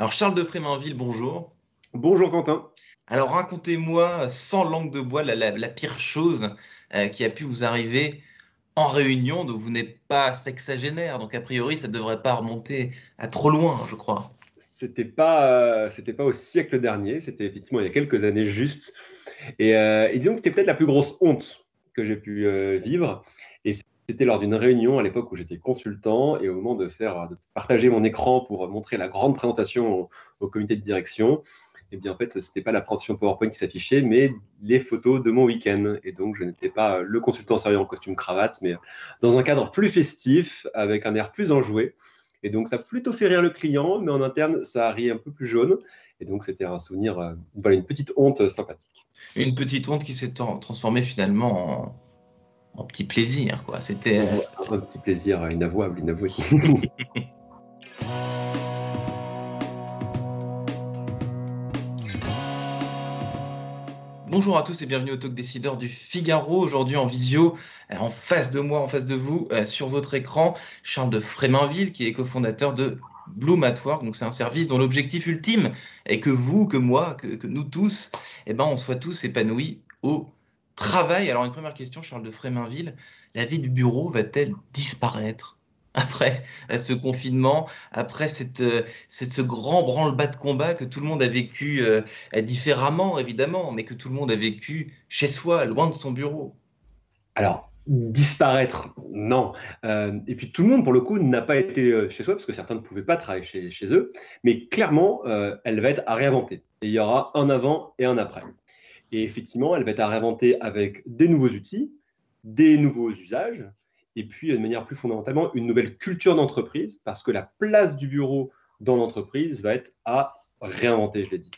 Alors Charles de Fréminville, bonjour. Bonjour Quentin. Alors racontez-moi sans langue de bois la, pire chose euh, qui a pu vous arriver en réunion, dont vous n'êtes pas sexagénaire, donc a priori ça ne devrait pas remonter à trop loin, je crois. C'était pas, euh, c'était pas au siècle dernier, c'était effectivement il y a quelques années juste. Et, euh, et disons que c'était peut-être la plus grosse honte que j'ai pu vivre. C'était lors d'une réunion à l'époque où j'étais consultant et au moment de faire partager mon écran pour montrer la grande présentation au, comité de direction. Et eh bien en fait, ce n'était pas la présentation PowerPoint qui s'affichait, mais les photos de mon week-end. Et donc, je n'étais pas le consultant sérieux en costume cravate, mais dans un cadre plus festif, avec un air plus enjoué. Et donc, ça a plutôt fait rire le client, mais en interne, ça a ri un peu plus jaune. Et donc, c'était un souvenir, euh, une petite honte sympathique. Une petite honte qui s'est transformée finalement en, un petit plaisir, quoi. C'était euh, un petit plaisir inavouable, inavoué. Bonjour à tous et bienvenue au Talk Décideur du Figaro. Aujourd'hui en visio, euh, en face de moi, en face de vous, euh, sur votre écran, Charles de Fréminville, qui est cofondateur de Bloom at Work. Donc c'est un service dont l'objectif ultime est que vous, que moi, que, nous tous, eh ben, on soit tous épanouis au Alors, une première question, Charles de Fréminville. La vie du bureau va-t-elle disparaître après ce confinement, après euh, cette, ce grand branle-bas de combat que tout le monde a vécu euh, différemment, évidemment, mais que tout le monde a vécu chez soi, loin de son bureau? Alors, disparaître, non. Euh, et puis tout le monde, pour le coup, n'a pas été chez soi, parce que certains ne pouvaient pas travailler chez, chez eux, mais clairement, elle va être à réinventer. Et il y aura un avant et un après. Et effectivement, elle va être à réinventer avec des nouveaux outils, des nouveaux usages, et puis de manière plus fondamentalement, une nouvelle culture d'entreprise, parce que la place du bureau dans l'entreprise va être à réinventer, je l'ai dit,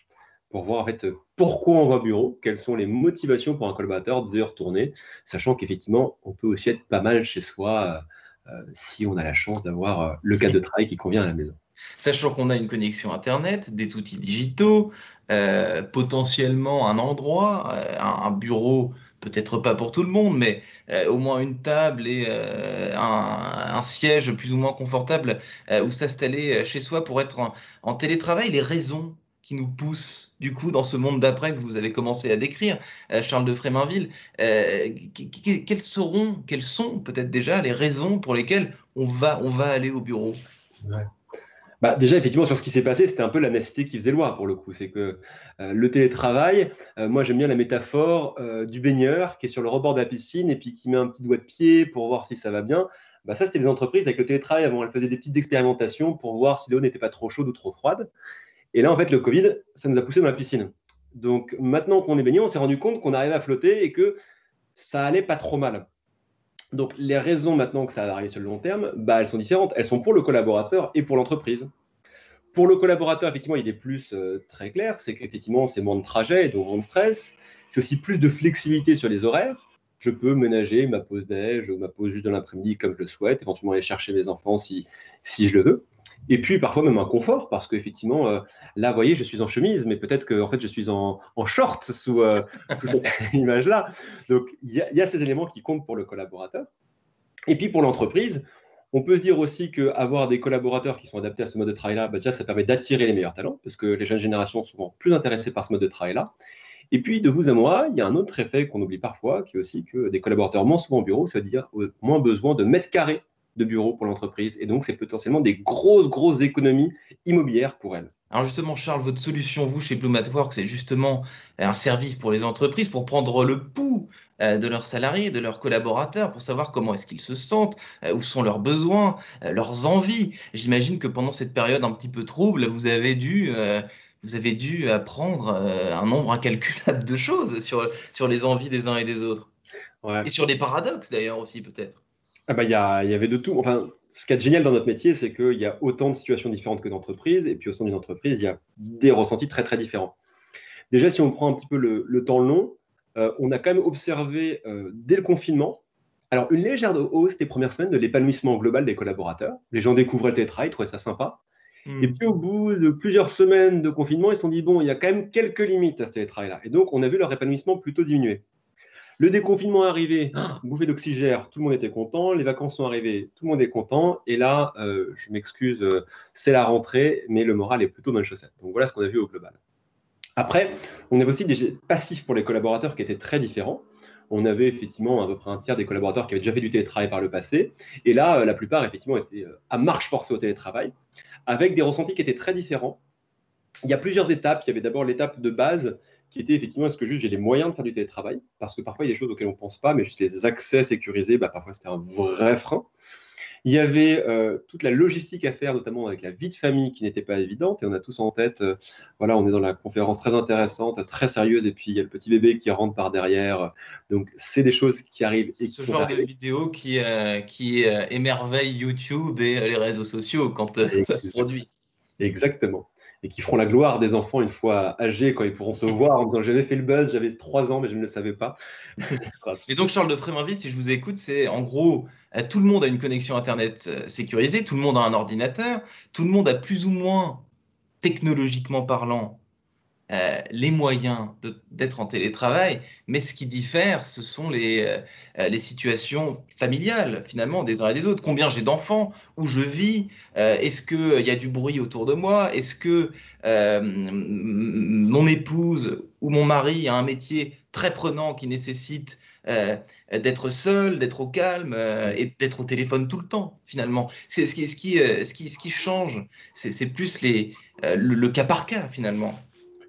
pour voir en fait pourquoi on va au bureau, quelles sont les motivations pour un collaborateur de retourner, sachant qu'effectivement, on peut aussi être pas mal chez soi euh, euh, si on a la chance d'avoir euh, le cadre de travail qui convient à la maison. Sachant qu'on a une connexion Internet, des outils digitaux, euh, potentiellement un endroit, euh, un, bureau, peut-être pas pour tout le monde, mais euh, au moins une table et un, siège plus ou moins confortable où s'installer chez soi pour être en, télétravail. Les raisons qui nous poussent, du coup, dans ce monde d'après que vous avez commencé à décrire, Charles de Fréminville, quelles seront, quelles sont peut-être déjà les raisons pour lesquelles on va, on va aller au bureau? Bah, déjà, effectivement, sur ce qui s'est passé, c'était un peu la nécessité qui faisait loi pour le coup. C'est que euh, le télétravail, euh, moi j'aime bien la métaphore euh, du baigneur qui est sur le rebord de la piscine et puis qui met un petit doigt de pied pour voir si ça va bien. Bah, ça, c'était les entreprises avec le télétravail. Avant, elles faisaient des petites expérimentations pour voir si l'eau n'était pas trop chaude ou trop froide. Et là, en fait, le Covid, ça nous a poussé dans la piscine. Donc maintenant qu'on est baigné, on s'est rendu compte qu'on arrivait à flotter et que ça allait pas trop mal. Donc les raisons maintenant que ça va arriver sur le long terme, bah, elles sont différentes. Elles sont pour le collaborateur et pour l'entreprise. Pour le collaborateur, effectivement, il est plus euh, très clair. C'est qu'effectivement, c'est moins de trajet, donc moins de stress. C'est aussi plus de flexibilité sur les horaires. Je peux ménager ma pause déj ma pause juste de l'après-midi comme je le souhaite, éventuellement aller chercher mes enfants si, si je le veux. Et puis parfois même un confort, parce qu'effectivement, euh, là, vous voyez, je suis en chemise, mais peut-être que fait, je suis en, en short sous, euh, cette image-là. Donc, il y, a ces éléments qui comptent pour le collaborateur. Et puis pour l'entreprise, on peut se dire aussi qu'avoir des collaborateurs qui sont adaptés à ce mode de travail-là, bah, ça permet d'attirer les meilleurs talents, parce que les jeunes générations sont souvent plus intéressées par ce mode de travail-là. Et puis, de vous à moi, il y a un autre effet qu'on oublie parfois, qui est aussi que des collaborateurs moins souvent au bureau, ça veut dire moins besoin de mètres carrés de bureau pour l'entreprise. Et donc, c'est potentiellement des grosses, grosses économies immobilières pour elles. Alors justement, Charles, votre solution, vous, chez Bloom at Work, c'est justement un service pour les entreprises pour prendre le pouls euh, de leurs salariés, de leurs collaborateurs, pour savoir comment est-ce qu'ils se sentent, euh, où sont leurs besoins, euh, leurs envies. J'imagine que pendant cette période un petit peu trouble, vous avez dû, vous avez dû apprendre un nombre incalculable de choses sur, sur les envies des uns et des autres. Et sur les paradoxes d'ailleurs aussi peut-être. Ah bah, il y, y, avait de tout. Enfin, ce qui est génial dans notre métier, c'est qu'il y a autant de situations différentes que d'entreprises, et puis au sein d'une entreprise, il y a des ressentis très très différents. Déjà, si on prend un petit peu le, temps long, euh, on a quand même observé euh, dès le confinement, alors une légère hausse des premières semaines de l'épanouissement global des collaborateurs. Les gens découvraient le télétravail, trouvaient ça sympa. Hmm. Et puis au bout de plusieurs semaines de confinement, ils se sont dit, bon, il y a quand même quelques limites à ce télétravail-là. Et donc, on a vu leur épanouissement plutôt diminuer. Le déconfinement est arrivé, bouffée d'oxygène, tout le monde était content. Les vacances sont arrivées, tout le monde est content. Et là, euh, je m'excuse, euh, c'est la rentrée, mais le moral est plutôt dans les chaussettes. Donc voilà ce qu'on a vu au global. Après, on avait aussi des passifs pour les collaborateurs qui étaient très différents. On avait effectivement à peu près un tiers des collaborateurs qui avaient déjà fait du télétravail par le passé. Et là, euh, la plupart, effectivement, étaient à marche forcée au télétravail, avec des ressentis qui étaient très différents. Il y a plusieurs étapes. Il y avait d'abord l'étape de base qui était effectivement est-ce que juste j'ai les moyens de faire du télétravail? Parce que parfois il y a des choses auxquelles on ne pense pas, mais juste les accès sécurisés, bah, parfois c'était un vrai frein. Il y avait euh, toute la logistique à faire, notamment avec la vie de famille qui n'était pas évidente. Et on a tous en tête, euh, voilà, on est dans la conférence très intéressante, très sérieuse, et puis il y a le petit bébé qui rentre par derrière. Donc, c'est des choses qui arrivent. Et Ce genre de vidéo qui, euh, qui émerveille YouTube et les réseaux sociaux quand ça se produit. Exactement et qui feront la gloire des enfants une fois âgés quand ils pourront se voir en disant j'avais fait le buzz, j'avais trois ans mais je ne le savais pas. et donc Charles de Fréminville, si je vous écoute, c'est en gros euh, tout le monde a une connexion internet euh, sécurisée, tout le monde a un ordinateur, tout le monde a plus ou moins technologiquement parlant euh, les moyens d'être en télétravail, mais ce qui diffère, ce sont les, euh, les situations familiales, finalement, des uns et des autres. Combien j'ai d'enfants, où je vis, euh, est-ce qu'il y a du bruit autour de moi, est-ce que mon épouse ou mon mari a un métier très prenant qui nécessite d'être seul, d'être au calme et d'être au téléphone tout le temps, finalement. C'est ce qui, change, c'est plus le, cas par cas, finalement.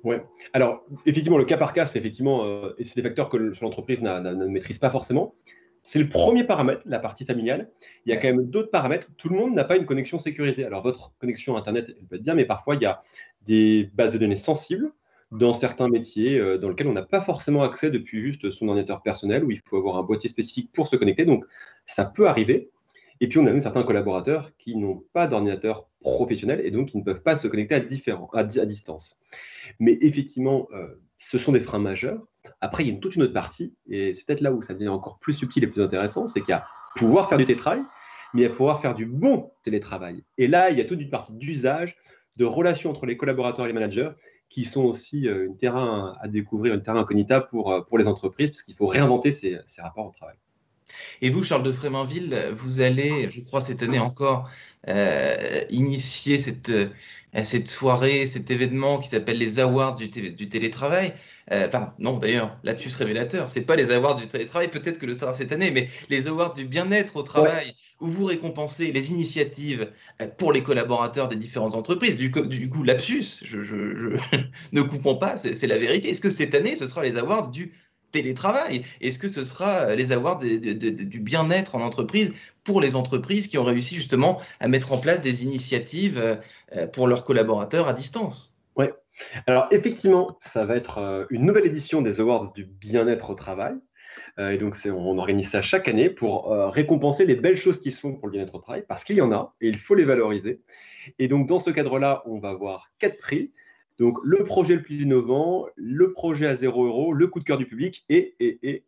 Oui. Alors, effectivement, le cas par cas, c'est effectivement, euh, et c'est des facteurs que l'entreprise ne maîtrise pas forcément. C'est le premier paramètre, la partie familiale. Il y a quand même d'autres paramètres. Tout le monde n'a pas une connexion sécurisée. Alors, votre connexion Internet, elle peut être bien, mais parfois, il y a des bases de données sensibles dans certains métiers euh, dans lesquels on n'a pas forcément accès depuis juste son ordinateur personnel, où il faut avoir un boîtier spécifique pour se connecter. Donc, ça peut arriver. Et puis, on a même certains collaborateurs qui n'ont pas d'ordinateur professionnel et donc qui ne peuvent pas se connecter à, distance. Mais effectivement, euh, ce sont des freins majeurs. Après, il y a toute une autre partie, et c'est peut-être là où ça devient encore plus subtil et plus intéressant, c'est qu'il y a pouvoir faire du télétravail, mais il y a pouvoir faire du bon télétravail. Et là, il y a toute une partie d'usage, de relations entre les collaborateurs et les managers, qui sont aussi euh, un terrain à découvrir, un terrain incognita pour, euh, pour les entreprises, parce qu'il faut réinventer ces rapports au travail. Et vous, Charles de Fréminville, vous allez, je crois cette année encore, euh, initier cette, euh, cette soirée, cet événement qui s'appelle les Awards du, du télétravail. Euh, enfin, non, d'ailleurs, lapsus révélateur, c'est pas les Awards du télétravail, peut-être que le sera cette année, mais les Awards du bien-être au travail, où vous récompensez les initiatives pour les collaborateurs des différentes entreprises. Du, du coup, lapsus, je, je, je ne coupons pas, c'est la vérité. Est-ce que cette année, ce sera les Awards du télétravail Est-ce que ce sera euh, les awards du bien-être en entreprise pour les entreprises qui ont réussi justement à mettre en place des initiatives euh, euh, pour leurs collaborateurs à distance? Oui. Alors effectivement, ça va être une nouvelle édition des awards du bien-être au travail. Et donc, on organise ça chaque année pour récompenser les belles choses qui se font pour le bien-être au travail, parce qu'il y en a et il faut les valoriser. Et donc, dans ce cadre-là, on va avoir quatre prix. Donc, le projet le plus innovant, le projet à 0 euros, le coup de cœur du public et, et,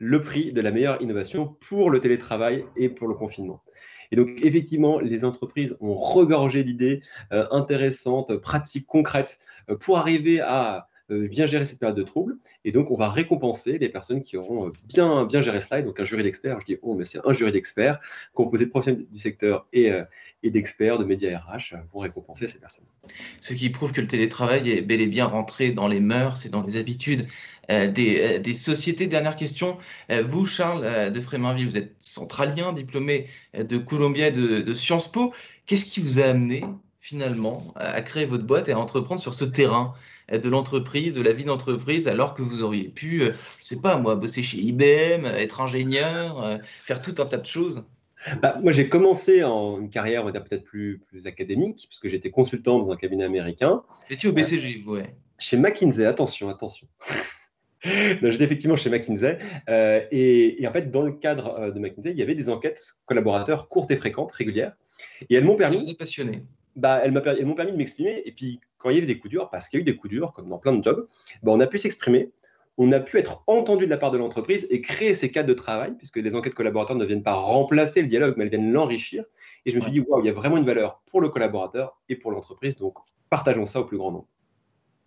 le prix de la meilleure innovation pour le télétravail et pour le confinement. Et donc, effectivement, les entreprises ont regorgé d'idées euh, intéressantes, pratiques, concrètes euh, pour arriver à bien gérer cette période de trouble. Et donc, on va récompenser les personnes qui auront bien, bien géré cela. donc, un jury d'experts, je dis oh, mais c'est un jury d'experts composé de professionnels du secteur et, et d'experts de médias RH pour récompenser ces personnes. Ce qui prouve que le télétravail est bel et bien rentré dans les mœurs et dans les habitudes euh, des, euh, sociétés. Dernière question, euh, vous Charles de Fréminville, vous êtes centralien, diplômé de Columbia et de Sciences Po. Qu'est-ce qui vous a amené finalement à créer votre boîte et à entreprendre sur ce terrain de l'entreprise, de la vie d'entreprise, alors que vous auriez pu, je ne sais pas moi, bosser chez IBM, être ingénieur, faire tout un tas de choses bah, moi, j'ai commencé en une carrière, peut-être plus, plus académique, puisque j'étais consultant dans un cabinet américain. Tu au BCG, euh, ouais. Chez McKinsey, attention, attention. J'étais effectivement chez McKinsey. Euh, et, en fait, dans le cadre euh, de McKinsey, il y avait des enquêtes collaborateurs courtes et fréquentes, régulières. Et elles m'ont permis. Ça passionné? Bah, elles m'ont permis de m'exprimer. Et puis, quand il y avait des coups durs, parce qu'il y a eu des coups durs, comme dans plein de jobs, bah, on a pu s'exprimer on a pu être entendu de la part de l'entreprise et créer ces cadres de travail, puisque les enquêtes collaborateurs ne viennent pas remplacer le dialogue, mais elles viennent l'enrichir. Et je me suis dit, waouh, il y a vraiment une valeur pour le collaborateur et pour l'entreprise, donc partageons ça au plus grand nombre.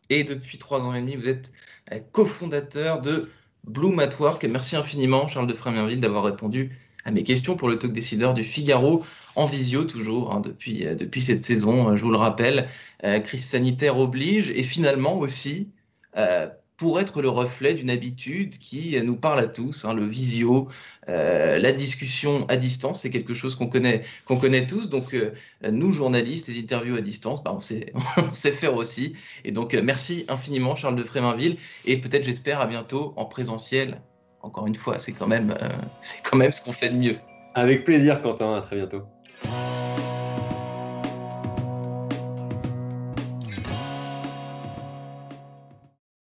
Et depuis trois ans et demi, vous êtes euh, cofondateur de Bloom at Work. Merci infiniment, Charles de Fréminville, d'avoir répondu à mes questions pour le talk décideur du Figaro en visio toujours hein, depuis, euh, depuis cette saison, euh, je vous le rappelle. Euh, crise sanitaire oblige et finalement aussi pour être le reflet d'une habitude qui nous parle à tous, hein, le visio, la discussion à distance, c'est quelque chose qu'on connaît, qu'on connaît tous. Donc nous, journalistes, les interviews à distance, bah, on, sait, on sait faire aussi. Et donc merci infiniment Charles de Fréminville et peut-être j'espère à bientôt en présentiel encore une fois, c'est quand même, euh, quand même ce qu'on fait de mieux. Avec plaisir, Quentin. À très bientôt.